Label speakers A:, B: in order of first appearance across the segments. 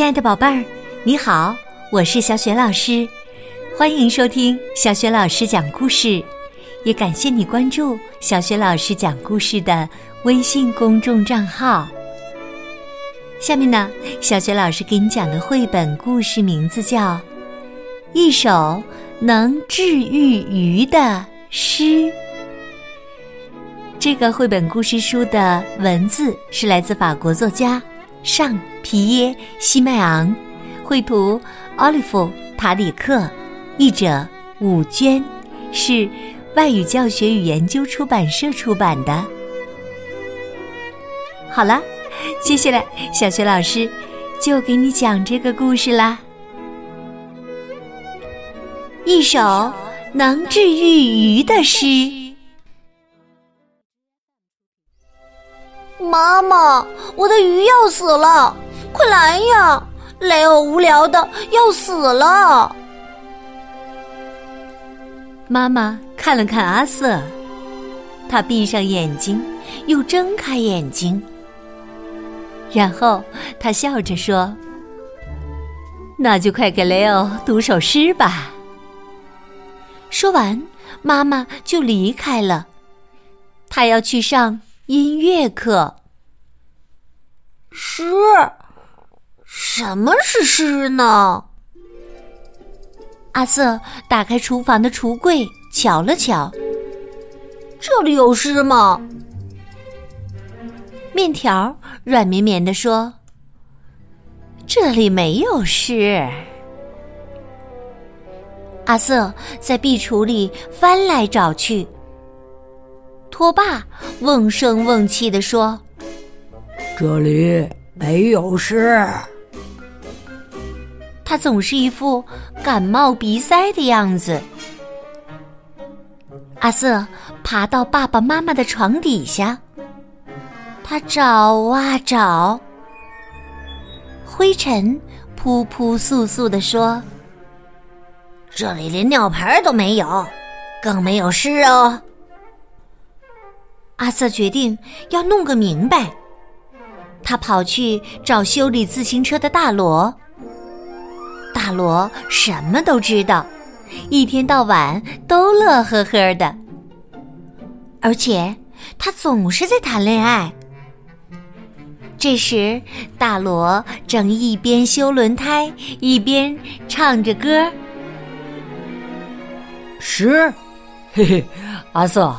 A: 亲爱的宝贝儿，你好，我是小雪老师，欢迎收听小雪老师讲故事，也感谢你关注小雪老师讲故事的微信公众账号。下面呢，小雪老师给你讲的绘本故事名字叫《一首能治愈鱼的诗》。这个绘本故事书的文字是来自法国作家尚皮耶西麦昂，绘图奥利弗塔里克，译者武娟，是外语教学与研究出版社出版的。好了，接下来小学老师就给你讲这个故事啦。一首能治愈鱼的诗。
B: 妈妈，我的鱼要死了，快来呀！雷欧无聊的要死了。
A: 妈妈看了看阿瑟，他闭上眼睛，又睁开眼睛，然后他笑着说：“那就快给雷欧读首诗吧。”说完，妈妈就离开了，她要去上。音乐课。
B: 诗？什么是诗呢？
A: 阿瑟打开厨房的橱柜，瞧了瞧，
B: 这里有诗吗？
A: 面条软绵绵的说：“这里没有诗。”阿瑟在壁橱里翻来找去。托爸瓮声瓮气地说：“
C: 这里没有事。”
A: 他总是一副感冒鼻塞的样子。阿瑟爬到爸爸妈妈的床底下，他找啊找，灰尘扑扑簌簌地说：“
B: 这里连尿盆都没有，更没有湿哦。”
A: 阿瑟决定要弄个明白。他跑去找修理自行车的大罗。大罗什么都知道，一天到晚都乐呵呵的，而且他总是在谈恋爱。这时，大罗正一边修轮胎，一边唱着歌。
C: 十，嘿嘿，阿瑟。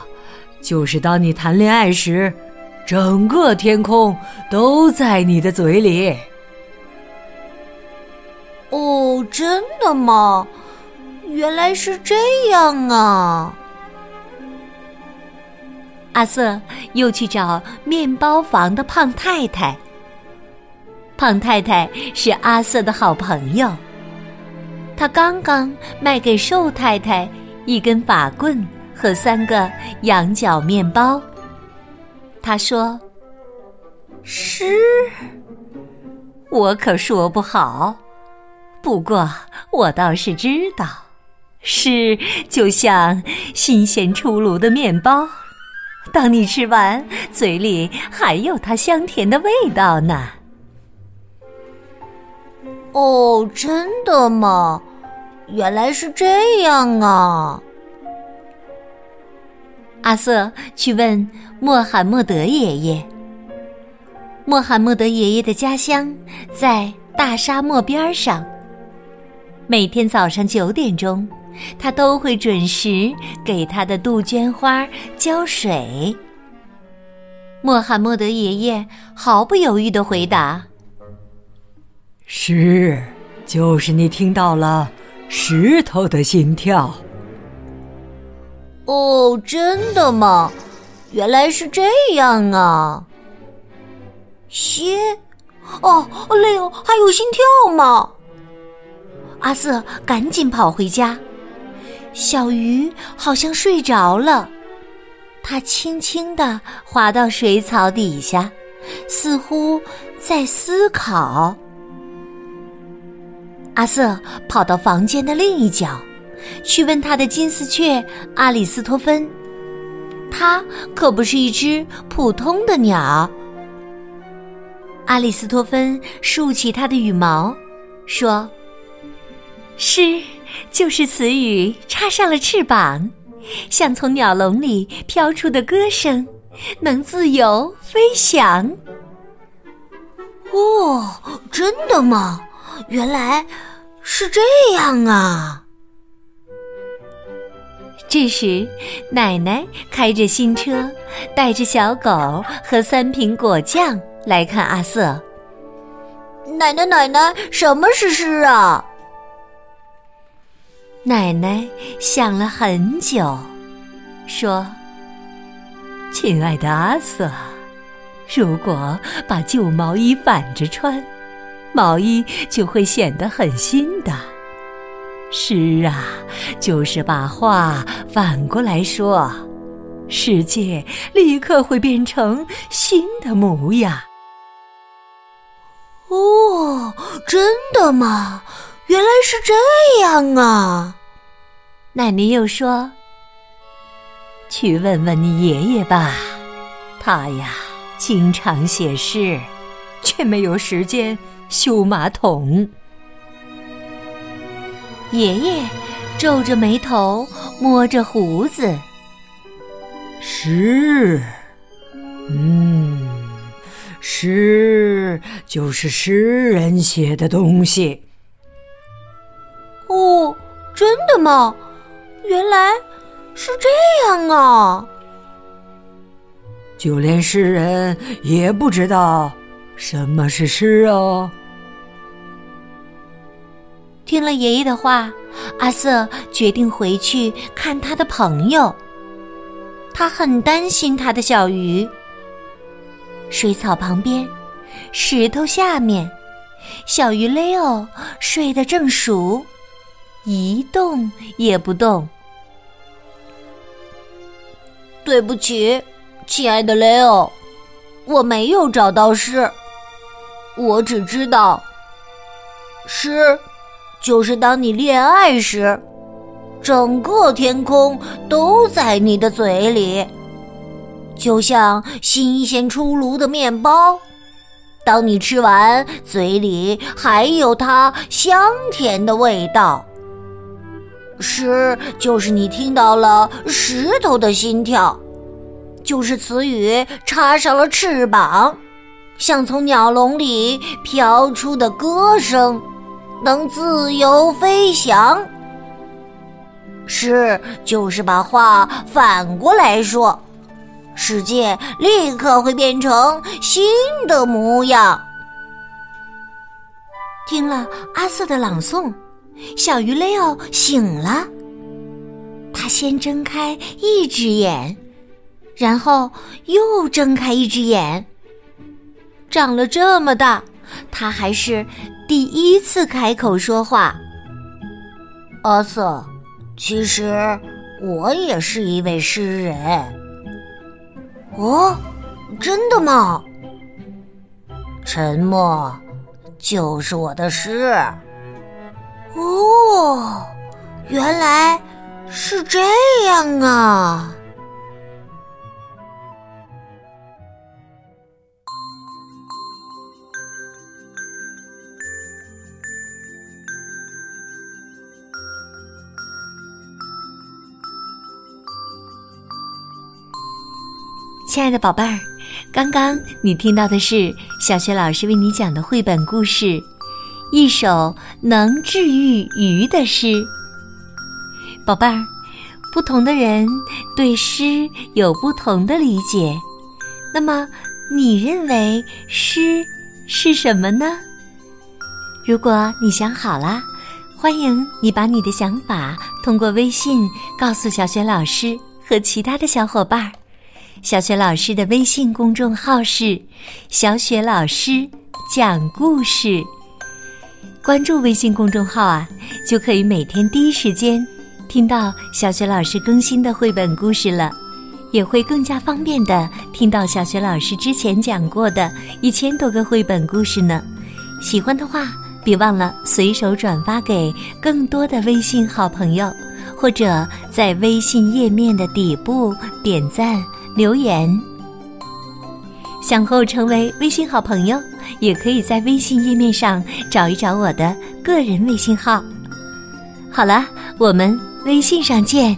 C: 就是当你谈恋爱时，整个天空都在你的嘴里。
B: 哦，真的吗？原来是这样啊！
A: 阿瑟又去找面包房的胖太太。胖太太是阿瑟的好朋友，他刚刚卖给瘦太太一根法棍。和三个羊角面包。他说：“
B: 诗，
A: 我可说不好。不过我倒是知道，诗就像新鲜出炉的面包，当你吃完，嘴里还有它香甜的味道呢。”
B: 哦，真的吗？原来是这样啊！
A: 阿瑟去问穆罕默德爷爷。穆罕默德爷爷的家乡在大沙漠边上。每天早上九点钟，他都会准时给他的杜鹃花浇水。穆罕默德爷爷毫不犹豫的回答：“
C: 是，就是你听到了石头的心跳。”
B: 哦，真的吗？原来是这样啊！心，哦，累哦还有心跳吗？
A: 阿瑟赶紧跑回家，小鱼好像睡着了，它轻轻的滑到水草底下，似乎在思考。阿瑟跑到房间的另一角。去问他的金丝雀阿里斯托芬，它可不是一只普通的鸟。阿里斯托芬竖起他的羽毛，说：“诗就是词语插上了翅膀，像从鸟笼里飘出的歌声，能自由飞翔。”
B: 哦，真的吗？原来是这样啊！
A: 这时，奶奶开着新车，带着小狗和三瓶果酱来看阿瑟。
B: 奶奶，奶奶，什么是诗啊？
A: 奶奶想了很久，说：“亲爱的阿瑟，如果把旧毛衣反着穿，毛衣就会显得很新的。”诗啊，就是把话反过来说，世界立刻会变成新的模样。
B: 哦，真的吗？原来是这样啊！
A: 奶奶又说：“去问问你爷爷吧，他呀经常写诗，却没有时间修马桶。”爷爷皱着眉头，摸着胡子。
C: 诗，嗯，诗就是诗人写的东西。
B: 哦，真的吗？原来是这样啊！
C: 就连诗人也不知道什么是诗哦。
A: 听了爷爷的话，阿瑟决定回去看他的朋友。他很担心他的小鱼。水草旁边，石头下面，小鱼雷欧睡得正熟，一动也不动。
B: 对不起，亲爱的雷欧，我没有找到诗，我只知道诗。就是当你恋爱时，整个天空都在你的嘴里，就像新鲜出炉的面包。当你吃完，嘴里还有它香甜的味道。诗就是你听到了石头的心跳，就是词语插上了翅膀，像从鸟笼里飘出的歌声。能自由飞翔，是就是把话反过来说，世界立刻会变成新的模样。
A: 听了阿瑟的朗诵，小鱼雷奥醒了。他先睁开一只眼，然后又睁开一只眼。长了这么大，他还是。第一次开口说话，
B: 阿瑟，其实我也是一位诗人。哦，真的吗？沉默就是我的诗。哦，原来是这样啊。
A: 亲爱的宝贝儿，刚刚你听到的是小学老师为你讲的绘本故事《一首能治愈鱼的诗》。宝贝儿，不同的人对诗有不同的理解，那么你认为诗是什么呢？如果你想好了，欢迎你把你的想法通过微信告诉小学老师和其他的小伙伴儿。小雪老师的微信公众号是“小雪老师讲故事”，关注微信公众号啊，就可以每天第一时间听到小雪老师更新的绘本故事了，也会更加方便的听到小雪老师之前讲过的一千多个绘本故事呢。喜欢的话，别忘了随手转发给更多的微信好朋友，或者在微信页面的底部点赞。留言。想和我成为微信好朋友，也可以在微信页面上找一找我的个人微信号。好了，我们微信上见。